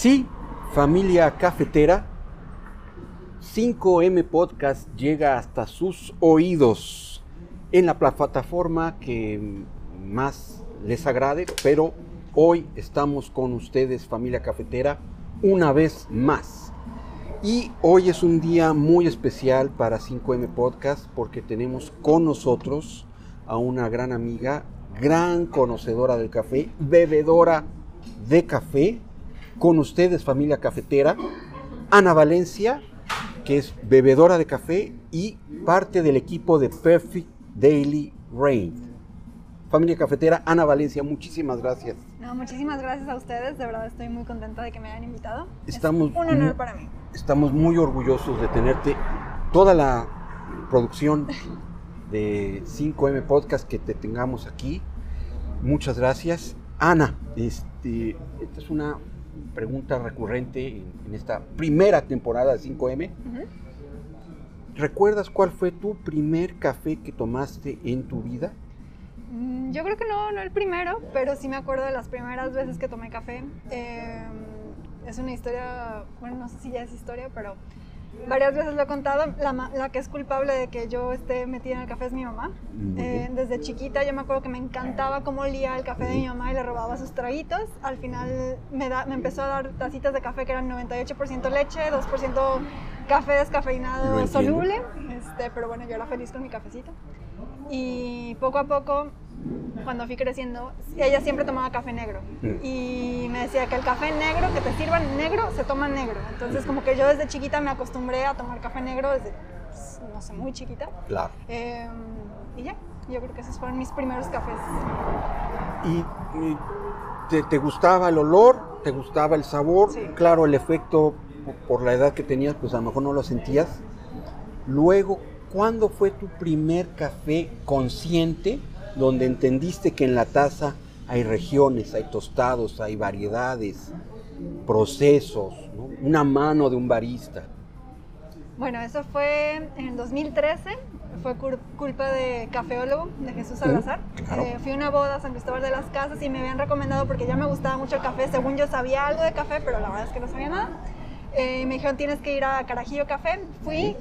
Sí, familia cafetera, 5M Podcast llega hasta sus oídos en la plataforma que más les agrade, pero hoy estamos con ustedes, familia cafetera, una vez más. Y hoy es un día muy especial para 5M Podcast porque tenemos con nosotros a una gran amiga, gran conocedora del café, bebedora de café. Con ustedes, familia cafetera, Ana Valencia, que es bebedora de café y parte del equipo de Perfect Daily Rain. Familia cafetera, Ana Valencia, muchísimas gracias. No, muchísimas gracias a ustedes, de verdad estoy muy contenta de que me hayan invitado. Estamos es un honor para mí. Estamos muy orgullosos de tenerte. Toda la producción de 5M Podcast que te tengamos aquí. Muchas gracias. Ana, este, esta es una pregunta recurrente en, en esta primera temporada de 5M. Ujú. ¿Recuerdas cuál fue tu primer café que tomaste en tu vida? Mm, Yo creo que no, no el primero, pero sí me acuerdo de las primeras veces que tomé café. Eh, es una historia, bueno, no sé si ya es historia, pero varias veces lo he contado. La, la que es culpable de que yo esté metida en el café es mi mamá. Eh, desde chiquita yo me acuerdo que me encantaba cómo olía el café de mi mamá y le robaba sus traguitos. Al final me, da, me empezó a dar tacitas de café que eran 98% leche, 2% café descafeinado soluble. Este, pero bueno, yo era feliz con mi cafecito. Y poco a poco, cuando fui creciendo, ella siempre tomaba café negro. Y me decía que el café negro, que te sirvan negro, se toma negro. Entonces, como que yo desde chiquita me acostumbré a tomar café negro desde, pues, no sé, muy chiquita. Claro. Eh, y ya, yo creo que esos fueron mis primeros cafés. ¿Y, y te, te gustaba el olor? ¿Te gustaba el sabor? Sí. Claro, el efecto po- por la edad que tenías, pues a lo mejor no lo sentías. Luego, ¿cuándo fue tu primer café consciente donde entendiste que en la taza hay regiones, hay tostados, hay variedades, procesos, ¿no? una mano de un barista? Bueno, eso fue en el 2013, fue culpa de Cafeólogo, de Jesús Salazar. claro. Eh, fui a una boda a San Cristóbal de las Casas y me habían recomendado porque ya me gustaba mucho el café, según yo sabía algo de café, pero la verdad es que no sabía nada. Eh, me dijeron, tienes que ir a Carajillo Café. Fui,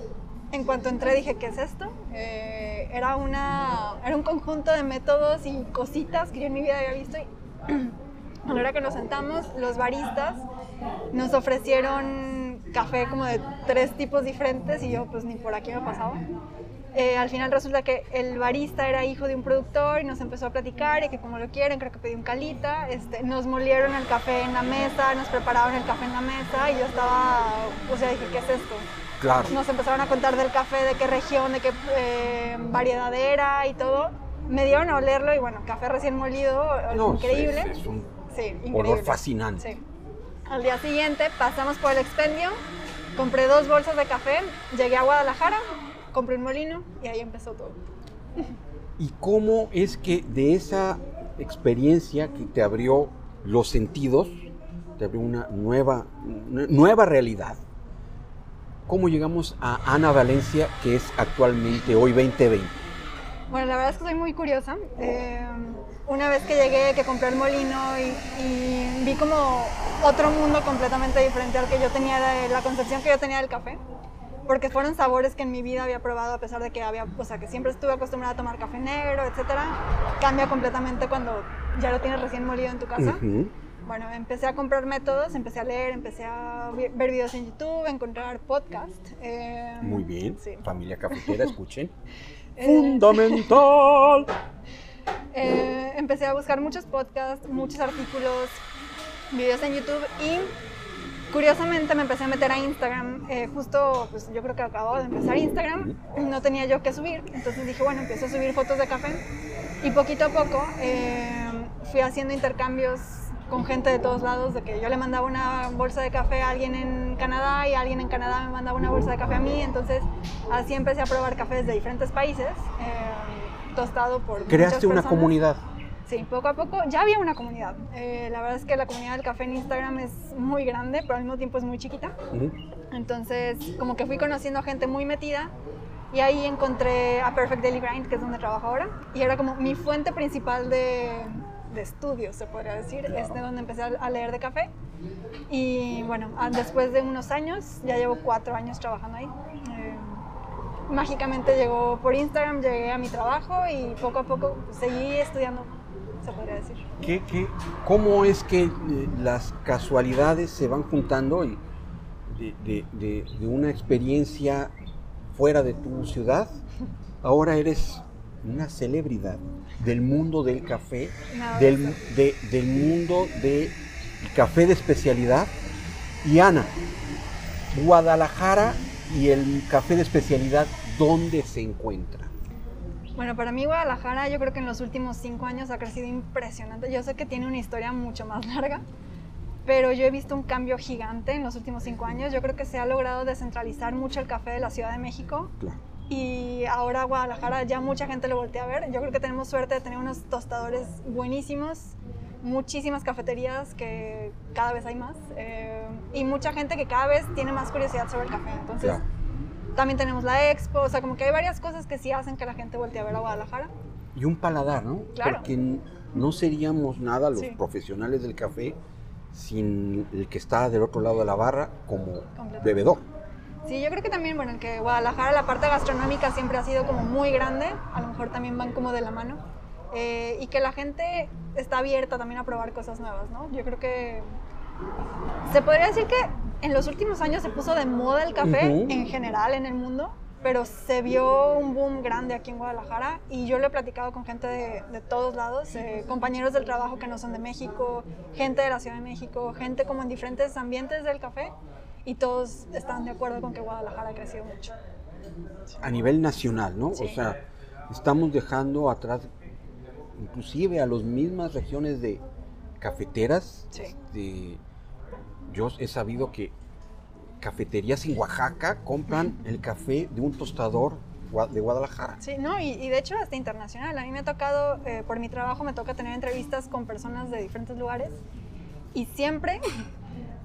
en cuanto entré dije, ¿qué es esto? Eh, era, una, era un conjunto de métodos y cositas que yo en mi vida había visto y a la hora que nos sentamos, los baristas nos ofrecieron café como de tres tipos diferentes y yo pues ni por aquí me pasaba. Eh, al final resulta que el barista era hijo de un productor y nos empezó a platicar y que como lo quieren, creo que pedí un calita, este, nos molieron el café en la mesa, nos prepararon el café en la mesa y yo estaba, o sea, dije, ¿qué es esto? Claro. Nos empezaron a contar del café, de qué región, de qué eh, variedad era y todo. Me dieron a olerlo y bueno, café recién molido, No, increíble. Es, es un Sí, increíble. olor fascinante. Sí. Al día siguiente pasamos por el expendio, compré dos bolsas de café, llegué a Guadalajara, compré un molino y ahí empezó todo. ¿Y cómo es que de esa experiencia que te abrió los sentidos, te abrió una nueva, una nueva realidad? ¿Cómo llegamos a Ana Valencia, que es actualmente hoy 2020? Bueno, la verdad es que soy muy curiosa. Eh, una vez que llegué, que compré el molino y, y vi como otro mundo completamente diferente al que yo tenía, de la concepción que yo tenía del café. Porque fueron sabores que en mi vida había probado a pesar de que había, o sea, que siempre estuve acostumbrada a tomar café negro, etcétera. Cambia completamente cuando ya lo tienes recién molido en tu casa. Bueno, empecé a comprar métodos, empecé a leer, empecé a ver videos en YouTube, a encontrar podcast. eh, Muy bien, Sí. familia cafetera, escuchen. Eh, Fundamental. Eh, empecé a buscar muchos podcasts, muchos artículos, videos en YouTube y curiosamente me empecé a meter a Instagram. Eh, justo, pues yo creo que acababa de empezar Instagram, no tenía yo que subir, entonces dije, bueno, empiezo a subir fotos de café y poquito a poco eh, fui haciendo intercambios con gente de todos lados, de que yo le mandaba una bolsa de café a alguien en Canadá y alguien en Canadá me mandaba una bolsa de café a mí, entonces así empecé a probar cafés de diferentes países, eh, tostado por Creaste una comunidad. Sí, poco a poco ya había una comunidad. Eh, la verdad es que la comunidad del café en Instagram es muy grande, pero al mismo tiempo es muy chiquita. Entonces, como que fui conociendo a gente muy metida y ahí encontré a Perfect Daily Grind, que es donde trabajo ahora, y era como mi fuente principal de, de estudio, se podría decir, es de donde empecé a, leer de café. Y bueno, a- después de unos años, ya llevo cuatro años trabajando ahí. eh, mágicamente llegó por Instagram, llegué a mi trabajo y poco a poco seguí estudiando, se podría decir. ¿Qué, qué- cómo es que eh, las casualidades se van juntando y de, de- de- de una experiencia fuera de tu ciudad? Ahora eres una celebridad del mundo del café, del, de- del mundo del café de especialidad. Y Ana, Guadalajara y el café de especialidad, ¿dónde se encuentra? Bueno, para mí Guadalajara yo creo que en los últimos cinco años ha crecido impresionante. Yo sé que tiene una historia mucho más larga, pero yo he visto un cambio gigante en los últimos cinco años. Yo creo que se ha logrado descentralizar mucho el café de la Ciudad de México Claro. Y ahora Guadalajara ya mucha gente lo voltea a ver. Yo creo que tenemos suerte de tener unos tostadores buenísimos, muchísimas cafeterías que cada vez hay más eh, y mucha gente que cada vez tiene más curiosidad sobre el café. Entonces Claro. también tenemos la expo, o sea, como que hay varias cosas que sí hacen que la gente voltee a ver a Guadalajara. y un paladar, ¿no? Claro. Porque no seríamos nada los Sí. profesionales del café sin el que está del otro lado de la barra como bebedor. Sí, yo creo que también, bueno, que Guadalajara la parte gastronómica siempre ha sido como muy grande, a lo mejor también van como de la mano, eh, y que la gente está abierta también a probar cosas nuevas, ¿no? Yo creo que se podría decir que en los últimos años se puso de moda el café Ujú. en general en el mundo, pero se vio un boom grande aquí en Guadalajara y yo lo he platicado con gente de, de todos lados, eh, compañeros del trabajo que no son de México, gente de la Ciudad de México, gente como en diferentes ambientes del café y todos están de acuerdo con que Guadalajara ha crecido mucho. A nivel nacional, ¿no? Sí. O sea, estamos dejando atrás inclusive a las mismas regiones de cafeteras. Sí. este, yo he sabido que cafeterías en Oaxaca compran el café de un tostador de Guadalajara. Sí, no, y, y de hecho hasta internacional. A mí me ha tocado, eh, por mi trabajo, me toca tener entrevistas con personas de diferentes lugares y siempre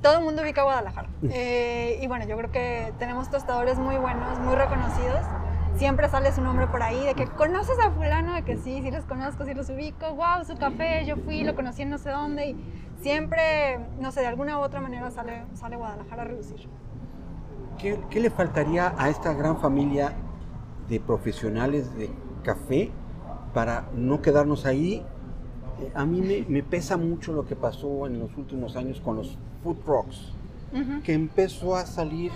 todo el mundo ubica a Guadalajara. Eh, y bueno, yo creo que tenemos tostadores muy buenos, muy reconocidos. Siempre sale su nombre por ahí, de que conoces a fulano, de que sí, sí los conozco, sí los ubico, wow, su café, yo fui, lo conocí en no sé dónde, y siempre, no sé, de alguna u otra manera sale, sale Guadalajara a relucir. ¿Qué, qué le faltaría a esta gran familia de profesionales de café para no quedarnos ahí? Eh, A mí me, me pesa mucho lo que pasó en los últimos años con los food trucks, Ujú. que empezó a salir,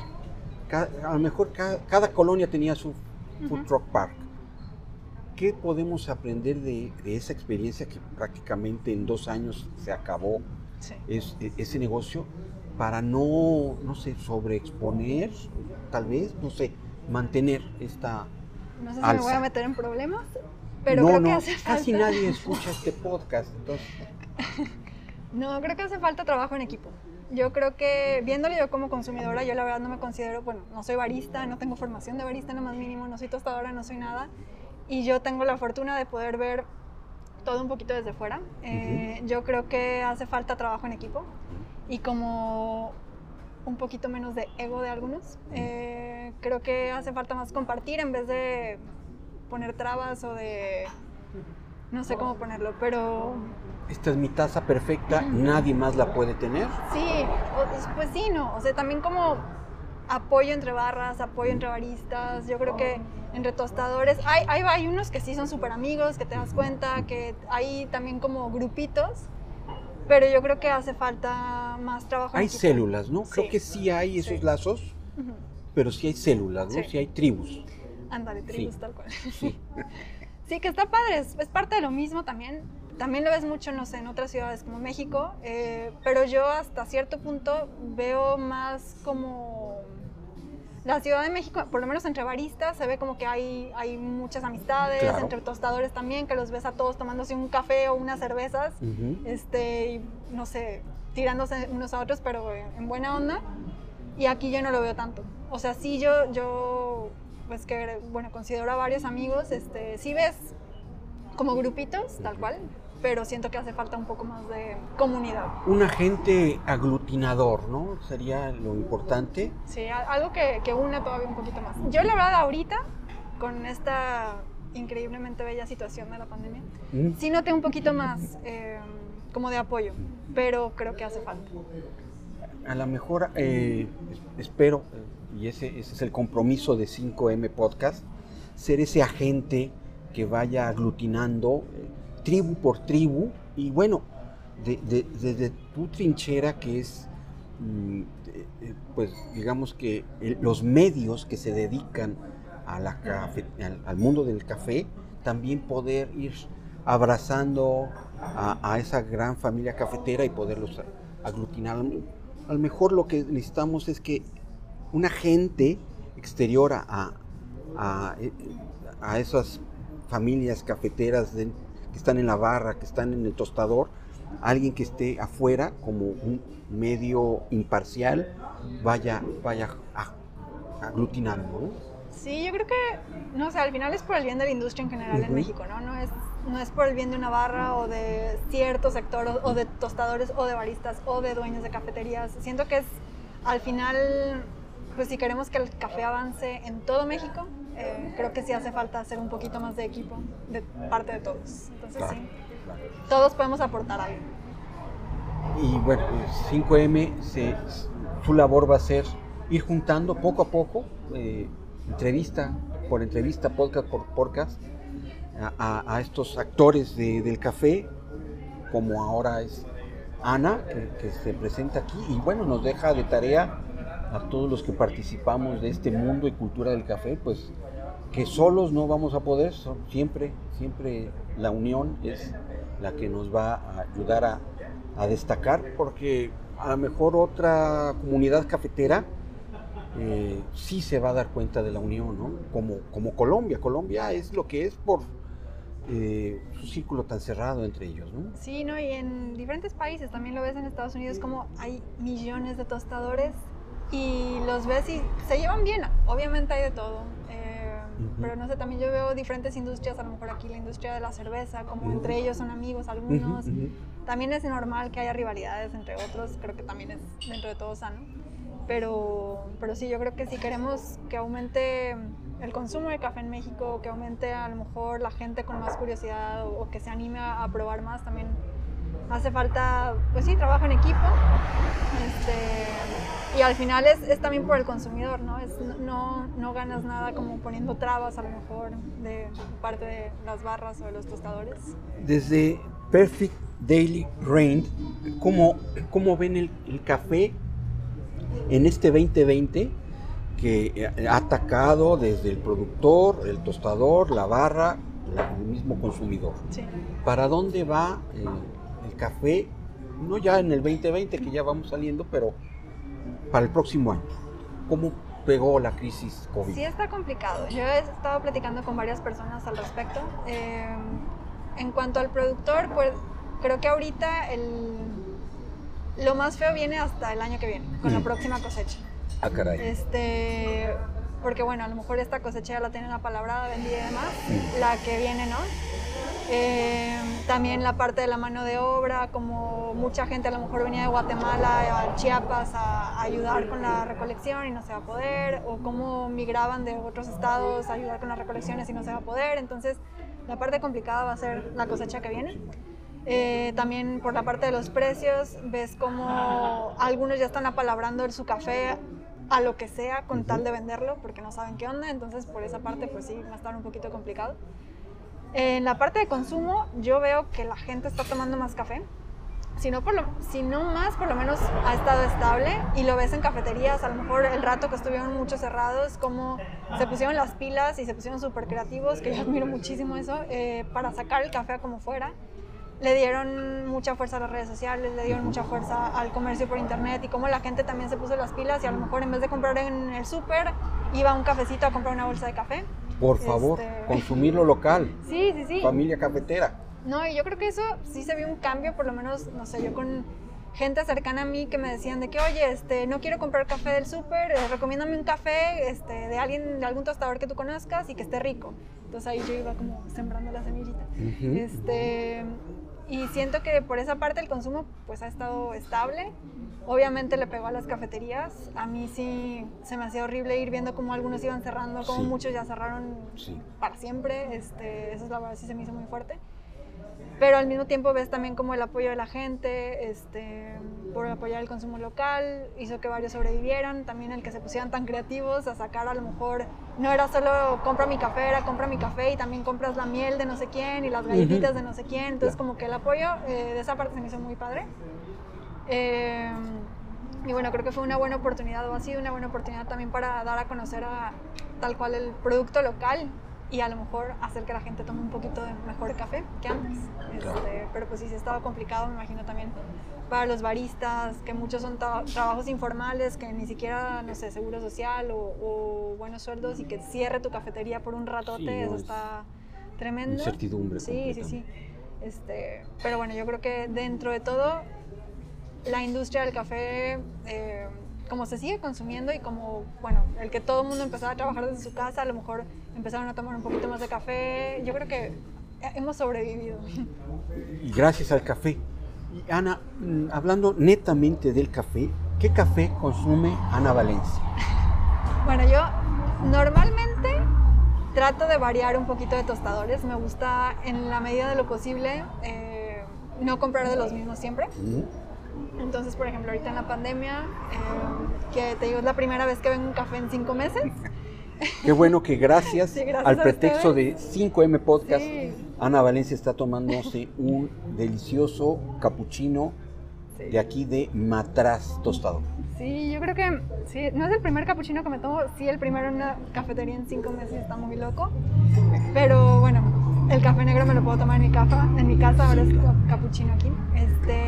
a lo mejor ca- cada, colonia tenía su food truck park. ¿Qué podemos aprender de, de esa experiencia que prácticamente en dos años se acabó Sí. es- e- ese negocio para no, no sé, sobreexponer, tal vez, no sé, mantener esta... No sé si me voy Alza. a meter en problemas, pero no, creo no, que hace falta... casi nadie escucha este podcast, entonces, No, creo que hace falta trabajo en equipo. Yo creo que, viéndolo yo como consumidora, yo la verdad no me considero, bueno, no soy barista, no tengo formación de barista en lo más mínimo, no soy tostadora, no soy nada. Y yo tengo la fortuna de poder ver todo un poquito desde fuera. Eh, Yo creo que hace falta trabajo en equipo y como un poquito menos de ego de algunos. Eh, creo que hace falta más compartir en vez de poner trabas o de... No sé cómo ponerlo, pero esta es mi taza perfecta, nadie más la puede tener. Sí, pues sí, no. O sea, también como apoyo entre barras, apoyo entre baristas. Yo creo que entre tostadores. Hay, hay, hay unos que sí son súper amigos, que te das cuenta, que hay también como grupitos. Pero yo creo que hace falta más trabajo. Hay células, ¿no? Creo que sí hay esos Sí. lazos, pero sí hay células, ¿no? Sí. Sí hay tribus. Ándale, tribus, tal cual. Sí. Sí, que está padre, es, es parte de lo mismo también. También lo ves mucho, no sé, en otras ciudades como México, eh, pero yo hasta cierto punto veo más como la Ciudad de México, por lo menos entre baristas, se ve como que hay, hay muchas amistades, Claro. entre tostadores también, que los ves a todos tomándose un café o unas cervezas, Ujú. este, y, no sé, tirándose unos a otros, pero en buena onda. Y aquí yo no lo veo tanto. O sea, sí yo, yo pues que, bueno, considero a varios amigos, este, sí ves como grupitos, tal cual, pero siento que hace falta un poco más de comunidad. Un agente aglutinador, ¿no? Sería lo importante. Sí, algo que, que une todavía un poquito más. Yo la verdad ahorita, con esta increíblemente bella situación de la pandemia, Mm. sí noté un poquito más eh, como de apoyo, pero creo que hace falta. A lo mejor eh, es- espero, y ese, ese es el compromiso de 5M Podcast, ser ese agente que vaya aglutinando eh, tribu por tribu y bueno, de- de- desde tu trinchera que es, mm, eh, pues digamos que los medios que se dedican al, mundo del café, también poder ir abrazando a, a esa gran familia cafetera y poderlos aglutinar. A lo mejor lo que necesitamos es que una gente exterior a, a, a- esas familias cafeteras que están en la barra, que están en el tostador, alguien que esté afuera como un medio imparcial, vaya, vaya aglutinando. ¿no? Sí, yo creo que, no sé, al final es por el bien de la industria en general en. México, ¿no? No es, no es por el bien de una barra o de cierto sector o, o de tostadores o de baristas o de dueños de cafeterías. Siento que es, al final, pues si queremos que el café avance en todo México, eh, creo que sí hace falta hacer un poquito más de equipo de parte de todos. Entonces Claro, sí, todos podemos aportar algo. Y bueno, 5M, se- su labor va a ser ir juntando poco a poco, eh, entrevista por entrevista, podcast por podcast, a, estos actores de- del café, como ahora es Ana, que, se presenta aquí, y bueno, nos deja de tarea a todos los que participamos de este mundo y cultura del café, pues que solos no vamos a poder, siempre, siempre la unión es la que nos va a ayudar a, a destacar, porque a lo mejor otra comunidad cafetera eh, sí se va a dar cuenta de la unión, ¿no? Como, como Colombia. Colombia es lo que es por eh, su círculo tan cerrado entre ellos, ¿no? Sí, ¿no? Y en diferentes países, también lo ves en Estados Unidos, como hay millones de tostadores y los ves y se llevan bien. Obviamente hay de todo. eh. Pero no sé, también yo veo diferentes industrias, a lo mejor aquí la industria de la cerveza, como entre ellos son amigos algunos. También es normal que haya rivalidades entre otros, creo que también es dentro de todo sano. Pero, pero sí, yo creo que si queremos que aumente el consumo de café en México, que aumente a lo mejor la gente con más curiosidad o, o que se anime a, a probar más, también hace falta, pues sí, trabajo en equipo. Este, y al final es, es también por el consumidor, ¿no? Es, no, no ganas nada como poniendo trabas a lo mejor de parte de las barras o de los tostadores. Desde Perfect Daily Rain, ¿cómo, cómo ven el, el café en este 2020 que ha atacado desde el productor, el tostador, la barra, el mismo consumidor? Sí. ¿Para dónde va eh, el café? No ya en el 2020 que ya vamos saliendo, pero para el próximo año. ¿Cómo pegó la crisis COVID? Sí está complicado. Yo he estado platicando con varias personas al respecto. Eh, en cuanto al productor, pues creo que ahorita el, lo más feo viene hasta el año que viene, con la Mm. próxima cosecha. Ah, caray. Este, porque bueno, a lo mejor esta cosecha ya la tienen apalabrada, vendida y demás. Mm. La que viene, ¿no? Eh, también la parte de la mano de obra, como mucha gente a lo mejor venía de Guatemala a Chiapas a, a ayudar con la recolección y no se va a poder, o cómo migraban de otros estados a ayudar con las recolecciones y no se va a poder. Entonces, la parte complicada va a ser la cosecha que viene. Eh, también por la parte de los precios, ves como algunos ya están apalabrando el- su café a lo que sea con tal de venderlo porque no saben qué onda, entonces por esa parte pues sí, va a estar un poquito complicado. En la parte de consumo, yo veo que la gente está tomando más café. Si no, por lo, si no más, por lo menos ha estado estable y lo ves en cafeterías, a lo mejor el rato que estuvieron muchos cerrados, como se pusieron las pilas y se pusieron súper creativos, que yo admiro muchísimo eso, eh, para sacar el café a como fuera. Le dieron mucha fuerza a las redes sociales, le dieron mucha fuerza al comercio por internet y como la gente también se puso las pilas y a lo mejor en vez de comprar en el súper, iba a un cafecito a comprar una bolsa de café. Por favor, Este- consumir lo local, Sí, sí, sí. familia cafetera. No, y yo creo que eso sí se vio un cambio, por lo menos, no sé, yo con gente cercana a mí que me decían de que, oye, este, no quiero comprar café del súper, eh, recomiéndame un café este, de alguien, de algún tostador que tú conozcas y que esté rico. Entonces ahí yo iba como sembrando la semillita. este, y siento que por esa parte el consumo pues ha estado estable. Obviamente le pegó a las cafeterías. A mí sí se me hacía horrible ir viendo cómo algunos iban cerrando, cómo muchos ya cerraron para siempre. Este, eso es la verdad sí se me hizo muy fuerte pero al mismo tiempo ves también como el apoyo de la gente este, por apoyar el consumo local, hizo que varios sobrevivieran, también el que se pusieran tan creativos a sacar a lo mejor, no era solo compra mi café, era compra mi café y también compras la miel de no sé quién y las galletitas de no sé quién, entonces como que el apoyo eh, de esa parte se me hizo muy padre. Eh, y bueno, creo que fue una buena oportunidad o ha sido una buena oportunidad también para dar a conocer a tal cual el producto local y a lo mejor hacer que la gente tome un poquito de mejor café que antes. Este, pero pues sí, sí estaba complicado, me imagino también para los baristas, que muchos son trabajos informales, que ni siquiera, no sé, seguro social o, buenos sueldos y que cierre tu cafetería por un ratote, eso está tremendo. Incertidumbre. Sí, sí, sí. Este, pero bueno, yo creo que dentro de todo, la industria del café... Eh, como se sigue consumiendo y como, bueno, el que todo el mundo empezaba a trabajar desde su casa, a lo mejor empezaron a tomar un poquito más de café, yo creo que hemos sobrevivido. Y gracias al café. Y Ana, mm, hablando netamente del café, ¿qué café consume Ana Valencia? Bueno, yo normalmente trato de variar un poquito de tostadores. Me gusta, en la medida de lo posible, eh, no comprar de los mismos siempre. Entonces, por ejemplo, ahorita en la pandemia, eh, que te digo, es la primera vez que vengo un café en cinco meses. Qué bueno que gracias, al pretexto de 5M Podcast, Ana Valencia está tomándose un delicioso capuchino de aquí de Matraz Tostado. Sí, yo creo que sí, no es el primer capuchino que me tomo, sí el primero en una cafetería en cinco meses está muy loco, pero bueno, el café negro me lo puedo tomar en mi casa, en mi casa ahora es capuchino aquí. Este,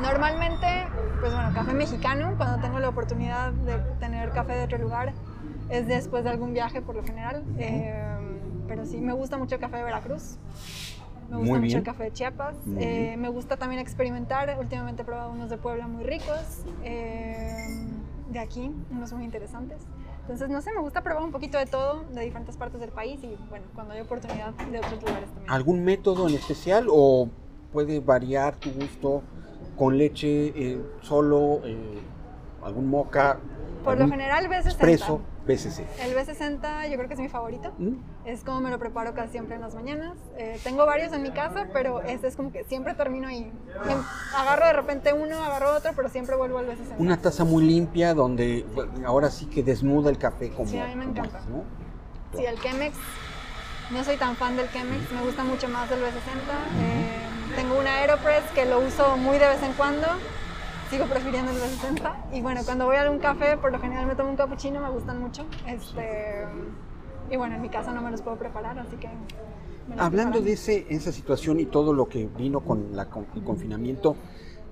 Normalmente, pues bueno, café mexicano, cuando tengo la oportunidad de tener café de otro lugar, es después de algún viaje por lo general. Eh, pero sí, me gusta mucho el café de Veracruz. Me gusta mucho el café de Chiapas. Eh, me gusta también experimentar. Últimamente he probado unos de Puebla muy ricos. Eh, de aquí, unos muy interesantes. Entonces, no sé, me gusta probar un poquito de todo, de diferentes partes del país y, bueno, cuando hay oportunidad de otros lugares también. ¿Algún método en especial o puede variar tu gusto con leche, eh, solo, eh, algún moca. Por lo general B60. Expreso, B60. El B60 yo creo que es mi favorito. ¿Mm? Es como me lo preparo casi siempre en las mañanas. Eh, tengo varios en mi casa, pero este es como que siempre termino ahí. Agarro de repente uno, agarro otro, pero siempre vuelvo al B60. Una taza muy limpia donde ahora sí que desnuda el café como. Sí, a mí me encanta. Sí, el Chemex. No soy tan fan del Chemex, me gusta mucho más el B60. Tengo una Aeropress que lo uso muy de vez en cuando. Sigo prefiriendo el de 60. Y bueno, cuando voy a algún café, por lo general me tomo un cappuccino, me gustan mucho. Este, y bueno, en mi casa no me los puedo preparar, así que... Hablando de ese, esa situación y todo lo que vino con, la, el confinamiento,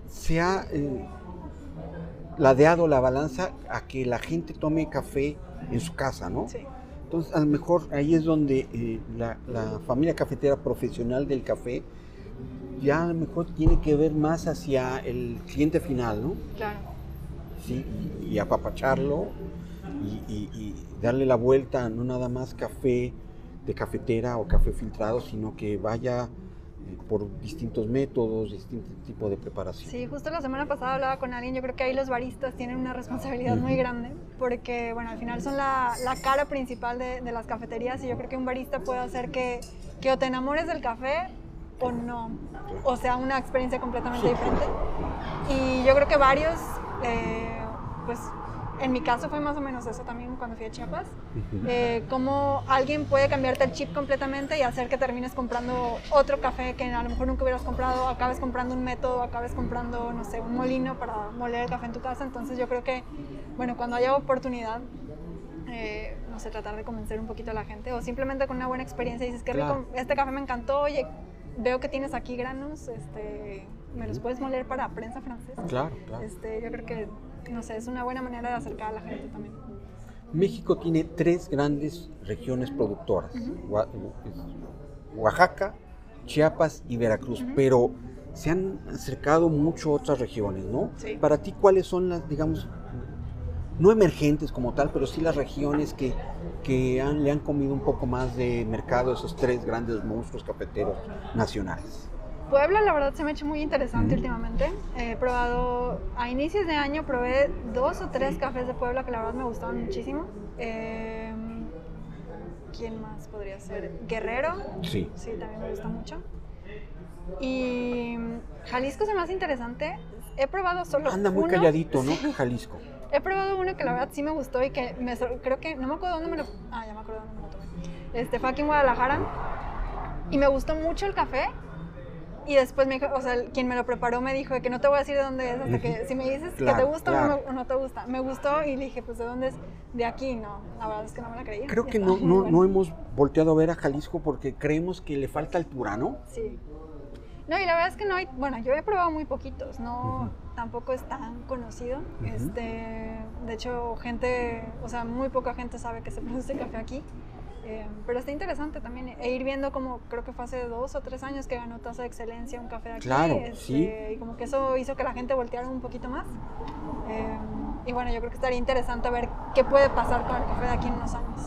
se ha eh, ladeado la balanza a que la gente tome café en su casa, ¿no? Sí. Entonces, a lo mejor ahí es donde eh, la, la, familia cafetera profesional del café ya a lo mejor tiene que ver más hacia el cliente final, ¿no? Claro. Sí, y, apapacharlo y, darle la vuelta, no nada más café de cafetera o café filtrado, sino que vaya eh, por distintos métodos, distintos tipos de preparación. Sí, justo la semana pasada hablaba con alguien, yo creo que ahí los baristas tienen una responsabilidad muy grande, porque bueno, al final son la, la cara principal de, de, las cafeterías y yo creo que un barista puede hacer que, que o te enamores del café o no, o sea, una experiencia completamente diferente. Y yo creo que varios, eh, pues en mi caso fue más o menos eso también cuando fui a Chiapas, eh, cómo alguien puede cambiarte el chip completamente y hacer que termines comprando otro café que a lo mejor nunca hubieras comprado, acabes comprando un método, acabes comprando, no sé, un molino para moler el café en tu casa. Entonces yo creo que, bueno, cuando haya oportunidad, eh, no sé, tratar de convencer un poquito a la gente o simplemente con una buena experiencia dices que este café me encantó, oye, veo que tienes aquí granos, este, ¿me los puedes moler para prensa francesa? Claro, claro. Este, yo creo que, no sé, es una buena manera de acercar a la gente también. México tiene tres grandes regiones productoras, Oaxaca, Chiapas y Veracruz, pero se han acercado mucho otras regiones, ¿no? Sí. Para ti, ¿cuáles son las, digamos, no emergentes como tal, pero sí las regiones que, que han- le han comido un poco más de mercado a esos tres grandes monstruos cafeteros nacionales. Puebla, la verdad, se me ha hecho muy interesante últimamente. He probado, a inicios de año probé dos o tres cafés de Puebla que la verdad me gustaban muchísimo. Eh, ¿Quién más podría ser? Guerrero, Sí. sí, también me gusta mucho. Y Jalisco es el más interesante. He probado solo Anda muy uno. calladito, ¿no? Jalisco. He probado uno que la verdad sí me gustó y que me creo que no me acuerdo dónde me lo ah ya me acuerdo dónde me lo tomé este fue aquí en Guadalajara y me gustó mucho el café y después me dijo o sea quien me lo preparó me dijo que no te voy a decir de dónde es hasta que si me dices que te gusta o claro. no, me- o no te gusta me gustó y le dije pues de dónde es de aquí no la verdad es que no me la creía Creo que no, no, bueno. no hemos volteado a ver a Jalisco porque creemos que le falta altura, ¿no? Sí. No, y la verdad es que no hay, bueno, yo he probado muy poquitos, no. Tampoco es tan conocido. Ujú. Este, de hecho, gente, o sea, muy poca gente sabe que se produce café aquí. Eh, pero está interesante también e ir viendo como creo que fue hace dos o tres años que ganó tasa de excelencia un café de aquí. Claro, este, sí. Y como que eso hizo que la gente volteara un poquito más. Eh, y bueno, yo creo que estaría interesante ver qué puede pasar con el café de aquí en unos años.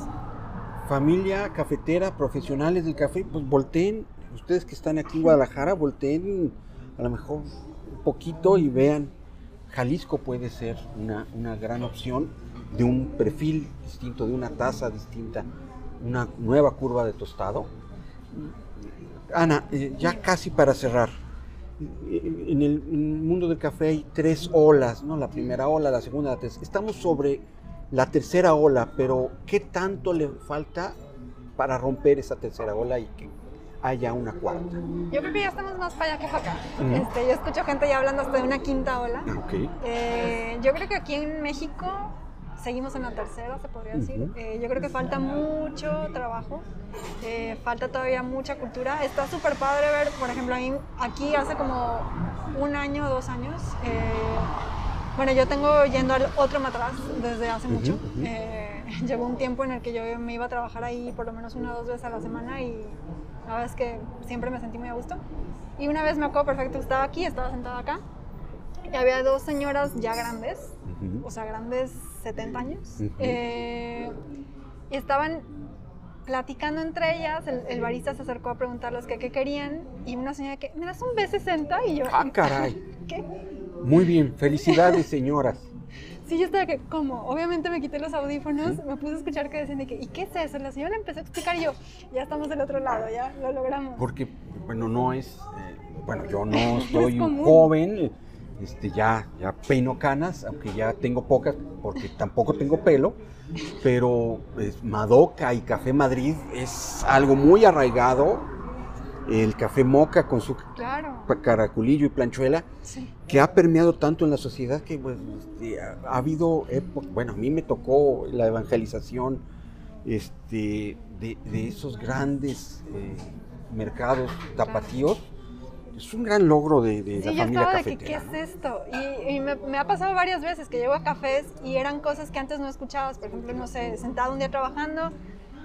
Familia cafetera, profesionales del café, pues volteen, ustedes que están aquí en Guadalajara, volteen a lo mejor poquito y vean, Jalisco puede ser una, una gran opción de un perfil distinto, de una taza distinta, una nueva curva de tostado. Ana, eh, ya casi para cerrar. En el mundo del café hay tres olas, ¿no? La primera ola, la segunda, la tercera. Estamos sobre la tercera ola, pero ¿qué tanto le falta para romper esa tercera ola y haya una cuarta? Yo creo que ya estamos más para allá que para acá. Ujú. este, yo escucho gente ya hablando hasta de una quinta ola. Ah, Ok. Eh, yo creo que aquí en México seguimos en la tercera, se podría decir. Eh, yo creo que falta mucho trabajo, eh, falta todavía mucha cultura. Está súper padre ver, por ejemplo, aquí hace como un año o dos años. eh, bueno, yo tengo yendo al otro matraz desde hace Ujú, mucho. ujú. Eh, llegó un tiempo en el que yo me iba a trabajar ahí por lo menos una o dos veces a la semana y la verdad es que siempre me sentí muy a gusto. Y una vez me acuerdo perfecto, estaba aquí, estaba sentada acá y había dos señoras ya grandes, Ujú. o sea, grandes 70 años, eh, y estaban platicando entre ellas, el, el barista se acercó a preguntarles que qué querían y una señora que, ¿me das un B60? Y yo, Ah, caray. ¿qué? Muy bien, felicidades señoras. Sí, yo estaba que, ¿cómo? Obviamente me quité los audífonos, me puse a escuchar que decían de que, ¿y qué es eso? La señora empezó a explicar y yo, ya estamos del otro lado, ya lo logramos. Porque, bueno, no es, eh, bueno, yo no soy un joven, este, ya, ya peino canas, aunque ya tengo pocas, porque tampoco tengo pelo, pero pues, Madoka y Café Madrid es algo muy arraigado, el Café Moca con su Claro, caraculillo y planchuela, sí. que ha permeado tanto en la sociedad que pues, este, ha, ha habido época, bueno, a mí me tocó la evangelización este, de, de esos grandes eh, mercados tapatíos. Es un gran logro de, de Sí, la yo familia estaba de que. ¿qué ¿no? es esto? Y, y me, me ha pasado varias veces que llego a cafés y eran cosas que antes no escuchabas. Por ejemplo, no sé, sentado un día trabajando,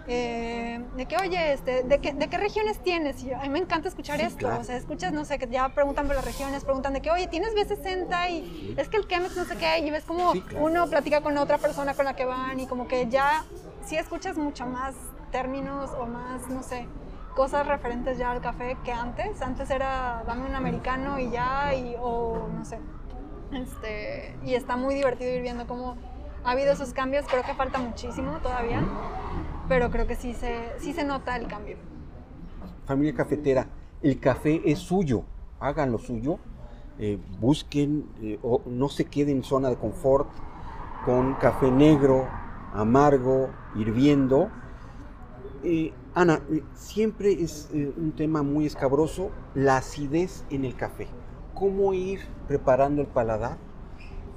eh, de que, oye, este, ¿de, qué, ¿de qué regiones tienes? Y yo, a mí me encanta escuchar Sí, esto. claro. O sea, escuchas, no sé, que ya preguntan por las regiones, preguntan de que, oye, ¿tienes B60? Y es que el Chemex no sé qué. Y ves como Sí, claro. uno platica con otra persona con la que van y como que ya sí escuchas mucho más términos o más, no sé, cosas referentes ya al café que antes. Antes era dame un americano y ya, y, o no sé. Este, y está muy divertido ir viendo cómo ha habido esos cambios. Creo que falta muchísimo todavía, pero creo que sí se, sí se nota el cambio. Familia cafetera, el café es suyo, hagan lo suyo, eh, busquen, eh, o no se queden en zona de confort con café negro, amargo, hirviendo. Eh, Ana, eh, siempre es un tema muy escabroso la acidez en el café. ¿Cómo ir preparando el paladar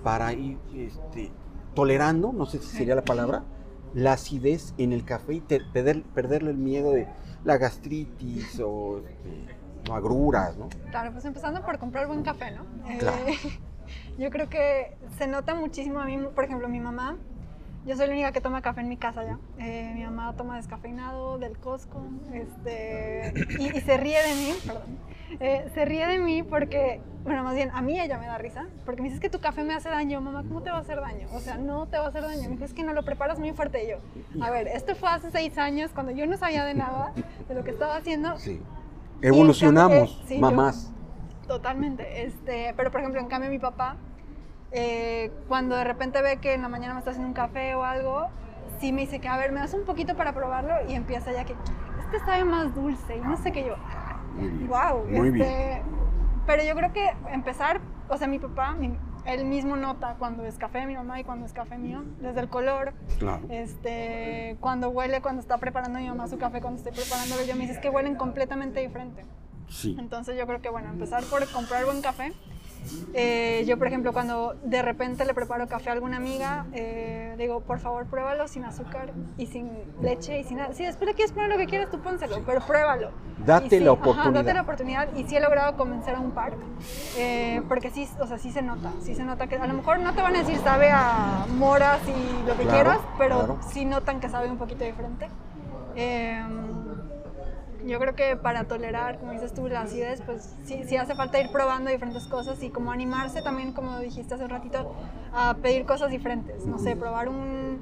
para ir este, tolerando, no sé si sería la palabra, la acidez en el café y te- perder- perderle el miedo de la gastritis o, este, agruras, ¿no? Claro, pues empezando por comprar buen café, ¿no? Eh, Claro. yo creo que se nota muchísimo a mí, por ejemplo, mi mamá Yo soy la única que toma café en mi casa ya. Eh, mi mamá toma descafeinado del Costco este, y, y se ríe de mí, perdón. Eh, se ríe de mí porque, bueno, más bien a mí ella me da risa, porque me dice "Es que tu café me hace daño. Mamá, ¿cómo te va a hacer daño? O sea, no te va a hacer daño. Me dice, es que no lo preparas muy fuerte. Y yo, a ver, esto fue hace seis años cuando yo no sabía de nada, de lo que estaba haciendo. Sí. Evolucionamos, cambio, eh, sí, yo- mamás. Totalmente. Este, pero por ejemplo, en cambio mi papá, eh, cuando de repente ve que en la mañana me está haciendo un café o algo, sí me dice que, a ver, me das un poquito para probarlo y empieza ya que, este sabe más dulce y no sé qué yo. Muy bien. Wow. Muy bien. Pero yo creo que empezar, o sea, mi papá, mi- él mismo nota cuando es café de mi mamá y cuando es café mío, desde el color, Claro. este, cuando huele, cuando está preparando mi mamá su café, cuando estoy preparándolo yo, me dice "Es que huelen completamente diferente. Sí. Entonces yo creo que, bueno, empezar por comprar buen café. Eh, yo, por ejemplo, cuando de repente le preparo café a alguna amiga, eh, digo, por favor, pruébalo sin azúcar y sin leche y sin nada. Si después le quieres poner lo que quieras, tú pónselo, pero pruébalo. Date sí, la ajá, oportunidad. date la oportunidad y sí he logrado convencer a un par, eh, porque sí, o sea, sí se nota, sí se nota que a lo mejor no te van a decir sabe a moras y lo que Claro, quieras, pero claro. sí notan que sabe un poquito diferente. Yo creo que para tolerar, como dices tú, la acidez, pues sí, sí hace falta ir probando diferentes cosas y como animarse también, como dijiste hace un ratito, a pedir cosas diferentes. No sé, probar un...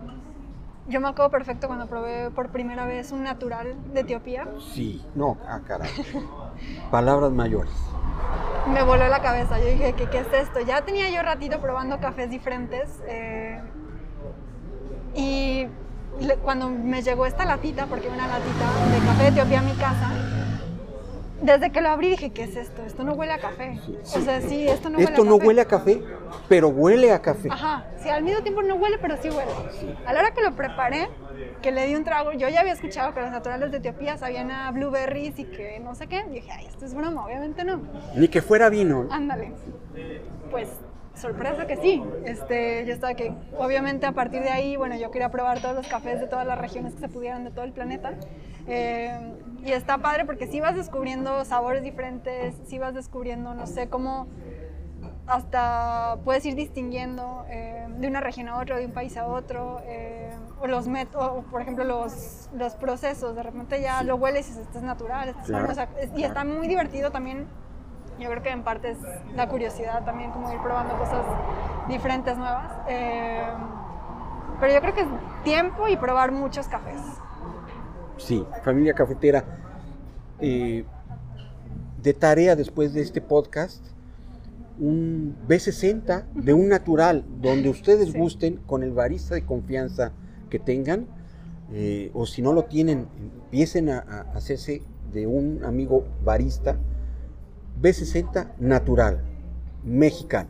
Yo me acuerdo perfecto cuando probé por primera vez un natural de Etiopía. Sí. No, ah, caray. Palabras mayores. Me voló la cabeza. Yo dije, ¿qué, qué es esto? Ya tenía yo ratito probando cafés diferentes. eh, y cuando me llegó esta latita, porque una latita de café de Etiopía a mi casa, desde que lo abrí dije, ¿qué es esto? Esto no huele a café. O sea, sí, esto no Esto huele a no café. huele a café, pero huele a café. Ajá, sí, al mismo tiempo no huele, pero sí huele. A la hora que lo preparé, que le di un trago, yo ya había escuchado que los naturales de Etiopía sabían a blueberries y que no sé qué. Y dije, ay, esto es broma, obviamente no. Ni que fuera vino. Ándale. Pues sorpresa que sí. Este, yo estaba que, obviamente a partir de ahí, bueno, yo quería probar todos los cafés de todas las regiones que se pudieran de todo el planeta. Eh, y está padre porque sí vas descubriendo sabores diferentes, sí vas descubriendo, no sé, cómo hasta puedes ir distinguiendo eh, de una región a otra, de un país a otro, eh, o los o, por ejemplo los, los procesos, de repente ya lo hueles y dices, esto es natural, esto es Claro, bueno", o sea, es- y está muy divertido también yo creo que en parte es la curiosidad también, como ir probando cosas diferentes, nuevas. Eh, pero yo creo que es tiempo y probar muchos cafés. Sí, familia cafetera. eh, de tarea después de este podcast, un B60 de un natural, donde ustedes Sí. gusten, con el barista de confianza que tengan, eh, o si no lo tienen, empiecen a, a hacerse de un amigo barista B60 natural, mexicano.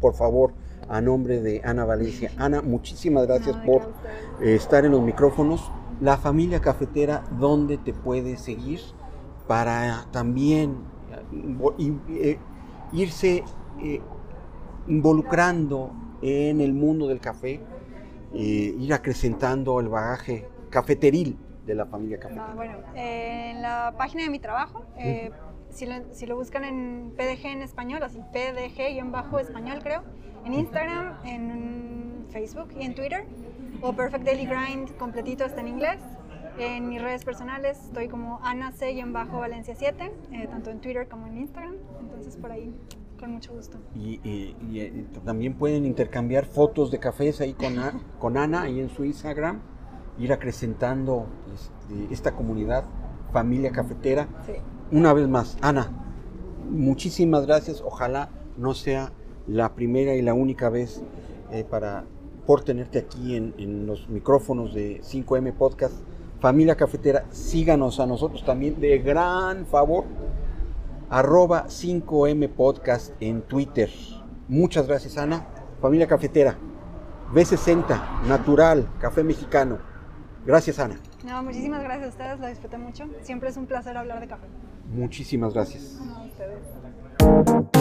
Por favor, a nombre de Ana Valencia. Ana, muchísimas gracias No, por eh, estar en los micrófonos. La familia cafetera, ¿dónde te puede seguir? Para también eh, eh, irse eh, involucrando en el mundo del café, ir acrecentando el bagaje cafeteril de la familia cafetera. Ah, bueno, eh, en la página de mi trabajo, si, lo, si lo buscan en PDG en español, así PDG-español creo, en Instagram, en Facebook y en Twitter, o Perfect Daily Grind completito está en inglés. En mis redes personales estoy como Ana C-Valencia 7, eh, tanto en Twitter como en Instagram, entonces por ahí, con mucho gusto. Y, y- y, eh, también pueden intercambiar fotos de cafés ahí con, A- con Ana, ahí en su Instagram, ir acrecentando este, esta comunidad, familia cafetera. Sí. Una vez más, Ana, muchísimas gracias. Ojalá no sea la primera y la única vez eh, para, por tenerte aquí en, en los micrófonos de 5M Podcast. Familia Cafetera, síganos a nosotros también de gran favor. Arroba 5M Podcast en Twitter. Muchas gracias, Ana. Familia Cafetera, B60, natural, café mexicano. Gracias, Ana. No, muchísimas gracias a ustedes, lo disfruté mucho. Siempre es un placer hablar de café. Muchísimas gracias. No, a ustedes.